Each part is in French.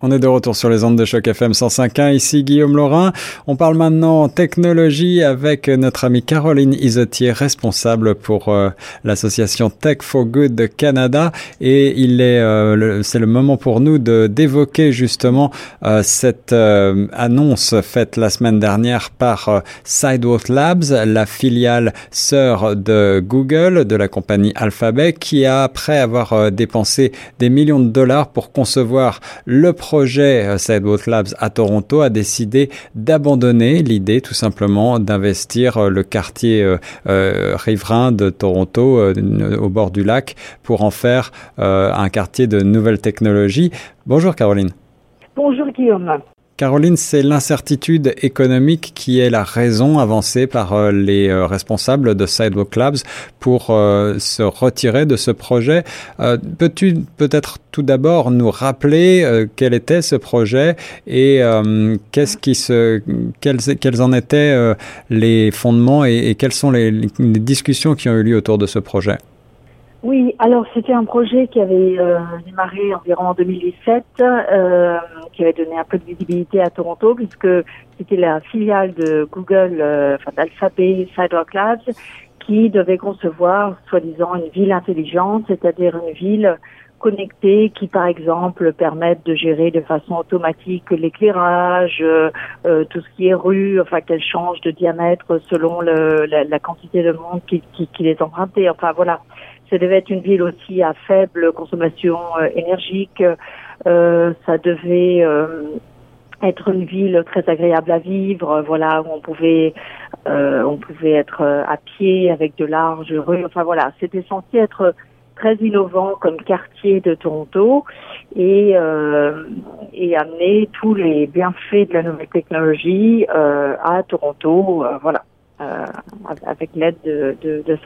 On est de retour sur les ondes de choc FM 105.1. Ici Guillaume Laurin. On parle maintenant technologie avec notre amie Caroline Isotier, responsable pour euh, l'association Tech for Good de Canada. Et il est, euh, c'est le moment pour nous de d'évoquer justement euh, cette annonce faite la semaine dernière par Sidewalk Labs, la filiale sœur de Google, de la compagnie Alphabet, qui a après avoir dépensé des millions de dollars pour concevoir le euh, Sidewalk Labs à Toronto a décidé d'abandonner l'idée tout simplement d'investir euh, le quartier euh, riverain de Toronto au bord du lac pour en faire un quartier de nouvelles technologies. Bonjour Caroline. Bonjour Guillaume. Caroline, c'est l'incertitude économique qui est la raison avancée par euh, les euh, responsables de Sidewalk Labs pour euh, se retirer de ce projet. Peux-tu peut-être tout d'abord nous rappeler quel était ce projet et qu'est-ce qui se, quels, quels, en étaient les fondements et, quelles sont les discussions qui ont eu lieu autour de ce projet? Oui, alors c'était un projet qui avait euh, démarré environ en 2017, euh, qui avait donné un peu de visibilité à Toronto, puisque c'était la filiale de Google, euh, enfin d'Alphabet Sidewalk Labs, qui devait concevoir, soi-disant, une ville intelligente, c'est-à-dire une ville connectée qui, par exemple, permette de gérer de façon automatique l'éclairage, euh, euh, tout ce qui est rue, enfin qu'elle change de diamètre selon le, la, la, quantité de monde qui, qui, qui est. Enfin voilà, ça devait être une ville aussi à faible consommation euh, énergique. Euh, ça devait euh, être une ville très agréable à vivre, voilà, où on pouvait, on pouvait être à pied avec de larges rues. Enfin voilà, c'était censé être très innovant comme quartier de Toronto et, amener tous les bienfaits de la nouvelle technologie à Toronto, voilà, avec l'aide de, de.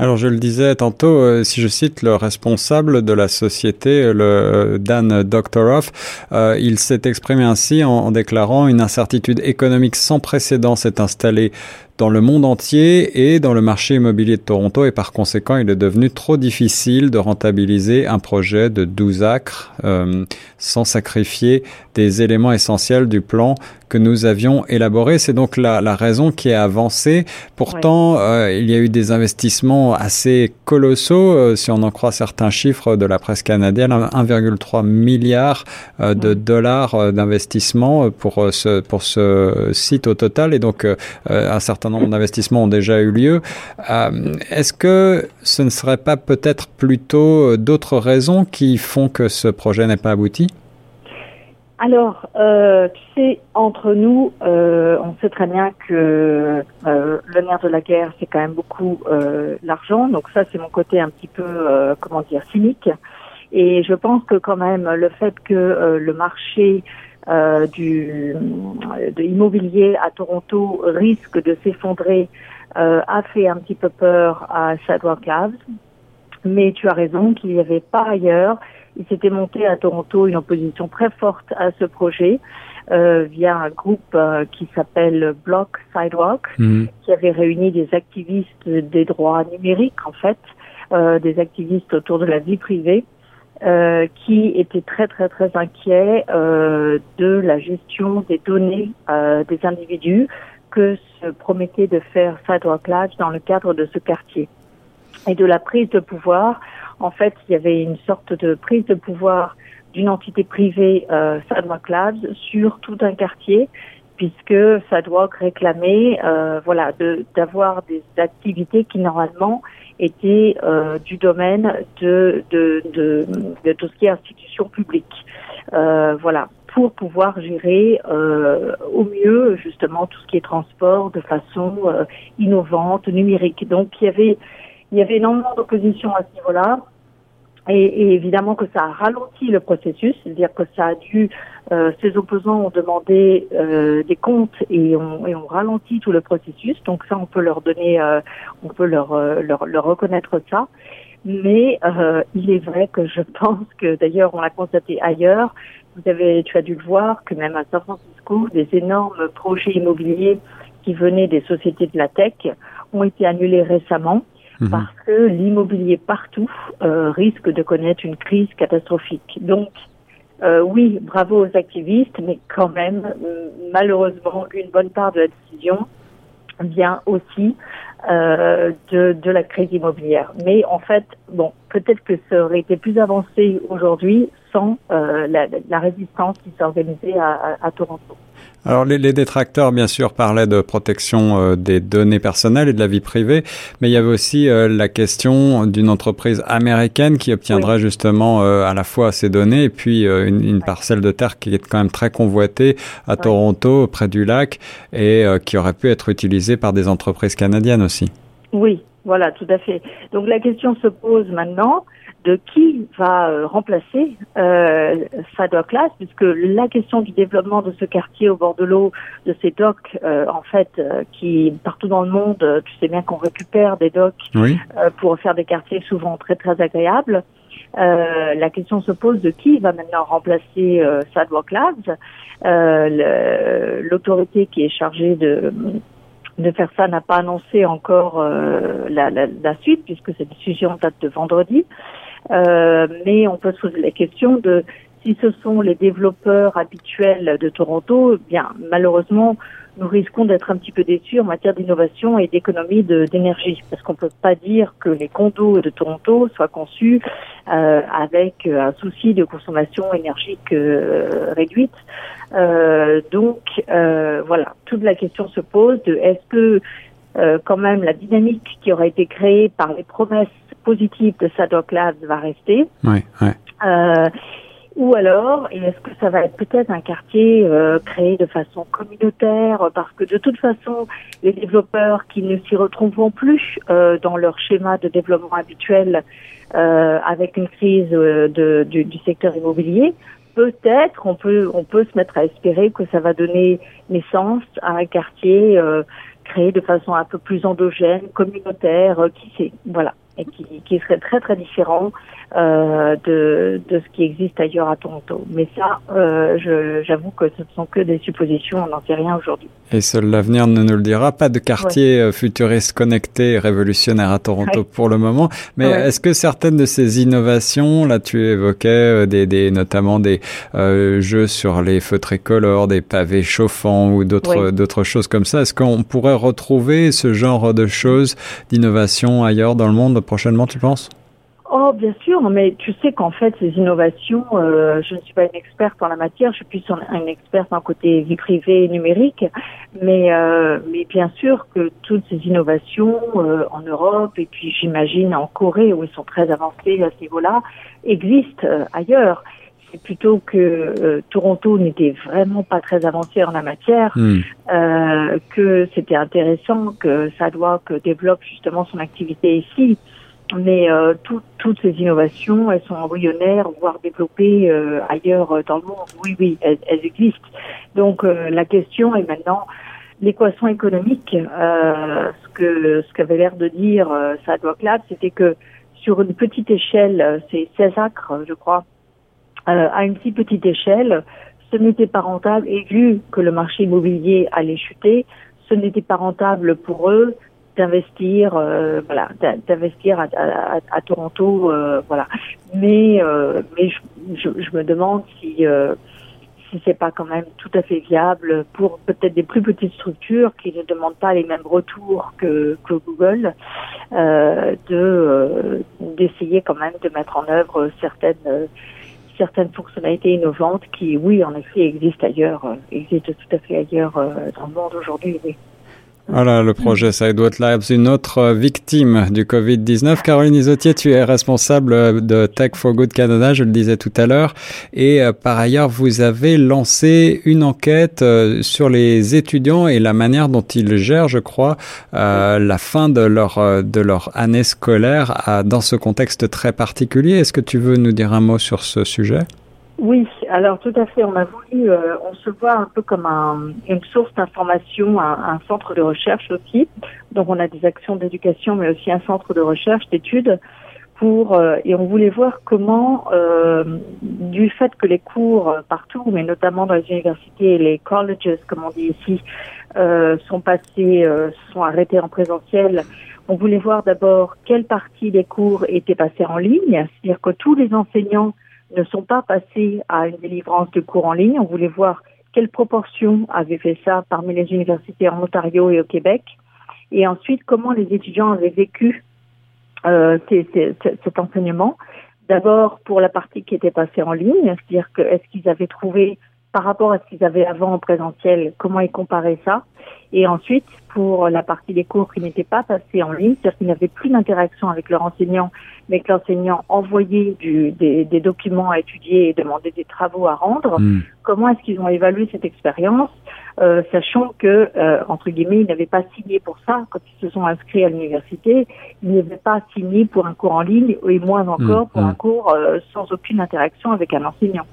Alors je le disais tantôt, euh, si je cite le responsable de la société, le euh, Dan Doctoroff, euh, il s'est exprimé ainsi en, en, déclarant une incertitude économique sans précédent s'est installée dans le monde entier et dans le marché immobilier de Toronto et par conséquent il est devenu trop difficile de rentabiliser un projet de 12 acres euh, sans sacrifier des éléments essentiels du plan que nous avions élaboré. C'est donc la, la, raison qui est avancée. Pourtant, euh, il y a eu des investissements assez colossaux, euh, si on en croit certains chiffres de la presse canadienne, 1,3 milliard euh, de dollars d'investissement pour ce, pour ce site au total. Et donc, un certain nombre d'investissements ont déjà eu lieu. Euh, est-ce que ce ne serait pas peut-être plutôt euh, d'autres raisons qui font que ce projet n'est pas abouti? Alors, euh, tu entre nous, on sait très bien que le nerf de la guerre, c'est quand même beaucoup l'argent. Donc ça, c'est mon côté un petit peu, comment dire, cynique. Et je pense que quand même, le fait que le marché euh, du, de immobilier à Toronto risque de s'effondrer euh, a fait un petit peu peur à Sadwalk Labs. Mais tu as raison qu'il n'y avait pas ailleurs. Il s'était monté à Toronto une opposition très forte à ce projet euh, via un groupe euh, qui s'appelle Block Sidewalk, mhm. qui avait réuni des activistes des droits numériques en fait, euh, des activistes autour de la vie privée euh, qui était très très très inquiet euh, de la gestion des données euh, des individus que se promettait de faire Sidewalk Labs dans le cadre de ce quartier et de la prise de pouvoir. En fait, il y avait une sorte de prise de pouvoir d'une entité privée, euh, Sidewalk Labs, sur tout un quartier puisque Sadwalk réclamait euh, voilà d'avoir des activités qui normalement étaient euh, du domaine de, de, de, de, tout ce qui est institution publique. Euh, voilà pour pouvoir gérer euh, au mieux justement tout ce qui est transport de façon euh, innovante, numérique. Donc il y avait il y avait énormément d'opposition à ce niveau-là. Et, et, évidemment que ça a ralenti le processus, c'est-à-dire que ça a dû, euh, ces opposants ont demandé euh, des comptes et ont, et ont ralenti tout le processus. Donc ça, on peut leur donner, euh, on peut leur, euh, leur, leur, reconnaître ça. Mais euh, il est vrai que je pense que, d'ailleurs, on l'a constaté ailleurs. Vous avez, tu as dû le voir, que même à San Francisco, des énormes projets immobiliers qui venaient des sociétés de la tech ont été annulés récemment Mhm. parce que l'immobilier partout euh, risque de connaître une crise catastrophique. Donc, euh, oui, bravo aux activistes, mais quand même, malheureusement, une bonne part de la décision vient aussi euh, de, de la crise immobilière. Mais en fait, bon, peut-être que ça aurait été plus avancé aujourd'hui sans euh, la, la, résistance qui s'est organisée à, à, Toronto. Alors les, les, détracteurs, bien sûr, parlaient de protection euh, des données personnelles et de la vie privée, mais il y avait aussi euh, la question d'une entreprise américaine qui obtiendrait justement euh, à la fois ces données et puis une, une parcelle de terre qui est quand même très convoitée à Toronto, près du lac, et qui aurait pu être utilisée par des entreprises canadiennes aussi. Oui, voilà, tout à fait. Donc la question se pose maintenant de qui va euh, remplacer euh, Class, puisque la question du développement de ce quartier au bord de l'eau, de ces docks, euh, en fait, euh, qui partout dans le monde, tu sais bien qu'on récupère des docks pour faire des quartiers souvent très très agréables. la question se pose de qui va maintenant remplacer euh, Sadwalk Labs. L'autorité qui est chargée de de faire ça n'a pas annoncé encore la, la, la, suite puisque cette décision date de vendredi. Euh, mais on peut se poser la question de si ce sont les développeurs habituels de Toronto, eh bien malheureusement nous risquons d'être un petit peu déçus en matière d'innovation et d'économie d'énergie, parce qu'on ne peut pas dire que les condos de Toronto soient conçus euh, avec un souci de consommation énergique euh, réduite. Euh, donc euh, voilà, toute la question se pose de est-ce que euh, quand même la dynamique qui aurait été créée par les promesses positives de Sadok Labs va rester. Oui, oui. Euh, ou alors, est-ce que ça va être peut-être un quartier euh, créé de façon communautaire? Parce que de toute façon, les développeurs qui ne s'y retrouveront plus euh, dans leur schéma de développement habituel euh, avec une crise euh, de, du, du, secteur immobilier, peut-être on peut on peut se mettre à espérer que ça va donner naissance à un quartier euh, créé de façon un peu plus endogène, communautaire, euh, qui sait, voilà, et qui, qui serait très très différent euh, de, de ce qui existe ailleurs à Toronto. Mais ça, euh, j'avoue que ce ne sont que des suppositions, on n'en sait rien aujourd'hui. Et seul l'avenir ne nous le dira. Pas de quartier ouais. Euh, futuriste connecté et révolutionnaire à Toronto ouais. pour le moment. Mais ouais. est-ce que certaines de ces innovations, là tu évoquais euh, des, des notamment des euh, jeux sur les feux tricolores, des pavés chauffants ou d'autres d'autres choses comme ça, est-ce qu'on pourrait retrouver ce genre de choses, d'innovation ailleurs dans le monde? Prochainement, tu penses? Oh, bien sûr, mais tu sais qu'en fait, ces innovations, euh, je ne suis pas une experte en la matière, je suis plus une experte en côté vie privée et numérique, mais, euh, mais bien sûr que toutes ces innovations euh, en Europe et puis j'imagine en Corée où ils sont très avancés à ce niveau-là, existent ailleurs. C'est plutôt que Toronto n'était vraiment pas très avancé en la matière, mm. que c'était intéressant que que développe justement son activité ici mais euh, tout, toutes ces innovations, elles sont embryonnaires, voire développées euh, ailleurs euh, dans le monde. Oui, oui, elles, existent. Donc euh, la question est maintenant l'équation économique. Euh, ce que ce qu'avait l'air de dire euh, Sadwalk Lab, c'était que sur une petite échelle, c'est 16 acres, je crois, à une si petite échelle, ce n'était pas rentable. Et vu que le marché immobilier allait chuter, ce n'était pas rentable pour eux d'investir euh, voilà d'investir à, Toronto euh, voilà mais euh, mais je, me demande si si c'est pas quand même tout à fait viable pour peut-être des plus petites structures qui ne demandent pas les mêmes retours que, Google de d'essayer quand même de mettre en œuvre certaines certaines fonctionnalités innovantes qui oui en effet existent ailleurs existent tout à fait ailleurs dans le monde aujourd'hui. Voilà le projet Sidewalk Labs, une autre victime du Covid-19. Caroline Isotier, tu es responsable de Tech for Good Canada, je le disais tout à l'heure. Et euh, par ailleurs, vous avez lancé une enquête euh, sur les étudiants et la manière dont ils gèrent, je crois, euh, la fin de leur, euh, de leur année scolaire dans ce contexte très particulier. Est-ce que tu veux nous dire un mot sur ce sujet? Oui, alors tout à fait. On a voulu, euh, on se voit un peu comme un, une source d'information, un, un, centre de recherche aussi. Donc on a des actions d'éducation, mais aussi un centre de recherche, d'études, pour euh, et on voulait voir comment, euh, du fait que les cours partout, mais notamment dans les universités et les colleges, comme on dit ici, euh, sont passés, euh, sont arrêtés en présentiel. On voulait voir d'abord quelle partie des cours étaient passés en ligne, c'est-à-dire que tous les enseignants ne sont pas passés à une délivrance de cours en ligne. On voulait voir quelle proportion avait fait ça parmi les universités en Ontario et au Québec, et ensuite comment les étudiants avaient vécu euh, cet enseignement. D'abord pour la partie qui était passée en ligne, c'est-à-dire que est-ce qu'ils avaient trouvé par rapport à ce qu'ils avaient avant en présentiel, comment ils comparaient ça. Et ensuite, pour la partie des cours qui n'étaient pas passés en ligne, c'est-à-dire qu'ils n'avaient plus d'interaction avec leur enseignant, mais que l'enseignant envoyait du, des, des, documents à étudier et demandait des travaux à rendre, hmm. comment est-ce qu'ils ont évalué cette expérience, euh, sachant que, euh, entre guillemets, ils n'avaient pas signé pour ça quand ils se sont inscrits à l'université, ils n'avaient pas signé pour un cours en ligne, et moins encore hmm. pour un hmm. cours euh, sans aucune interaction avec un enseignant.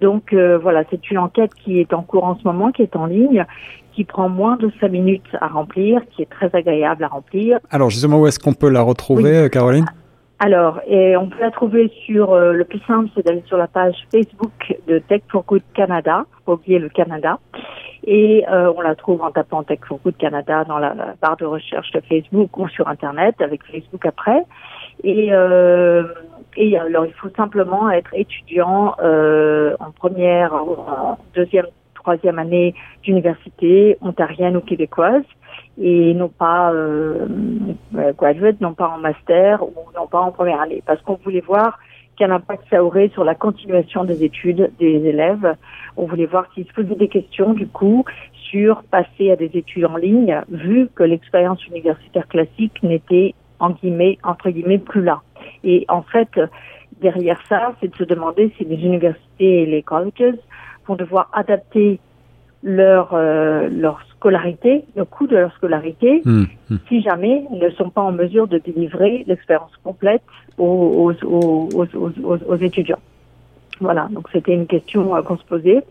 Donc euh, voilà, c'est une enquête qui est en cours en ce moment, qui est en ligne, qui prend moins de cinq minutes à remplir, qui est très agréable à remplir. Alors justement, où est-ce qu'on peut la retrouver, euh, Caroline? Alors, et on peut la trouver sur euh, le plus simple, c'est d'aller sur la page Facebook de Tech for Good Canada, faut oublier le Canada, et on la trouve en tapant Tech for Good Canada dans la, la, barre de recherche de Facebook ou sur Internet avec Facebook après. Et euh, et alors, il faut simplement être étudiant euh, en première, en deuxième, troisième année d'université ontarienne ou québécoise et non pas euh, graduate, non pas en master ou non pas en première année, parce qu'on voulait voir quel impact ça aurait sur la continuation des études des élèves. On voulait voir s'ils se posaient des questions du coup sur passer à des études en ligne, vu que l'expérience universitaire classique n'était en guillemets entre guillemets plus là. Et en fait, derrière ça, c'est de se demander si les universités et les colleges vont devoir adapter leur euh, leur scolarité, le coût de leur scolarité, hmm, hmm. si jamais ils ne sont pas en mesure de délivrer l'expérience complète aux, aux, aux, aux, étudiants. Voilà, donc c'était une question euh, qu'on se posait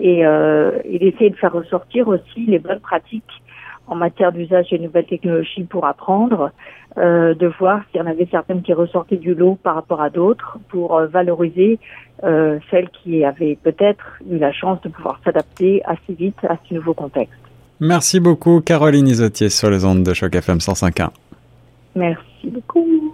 et, euh, et d'essayer de faire ressortir aussi les bonnes pratiques en matière d'usage des nouvelles technologies pour apprendre, euh, de voir s'il y en avait certaines qui ressortaient du lot par rapport à d'autres pour euh, valoriser euh, celles qui avaient peut-être eu la chance de pouvoir s'adapter assez vite à ce nouveau contexte. Merci beaucoup Caroline Isotier sur les ondes de Choc FM 105.1. Merci beaucoup.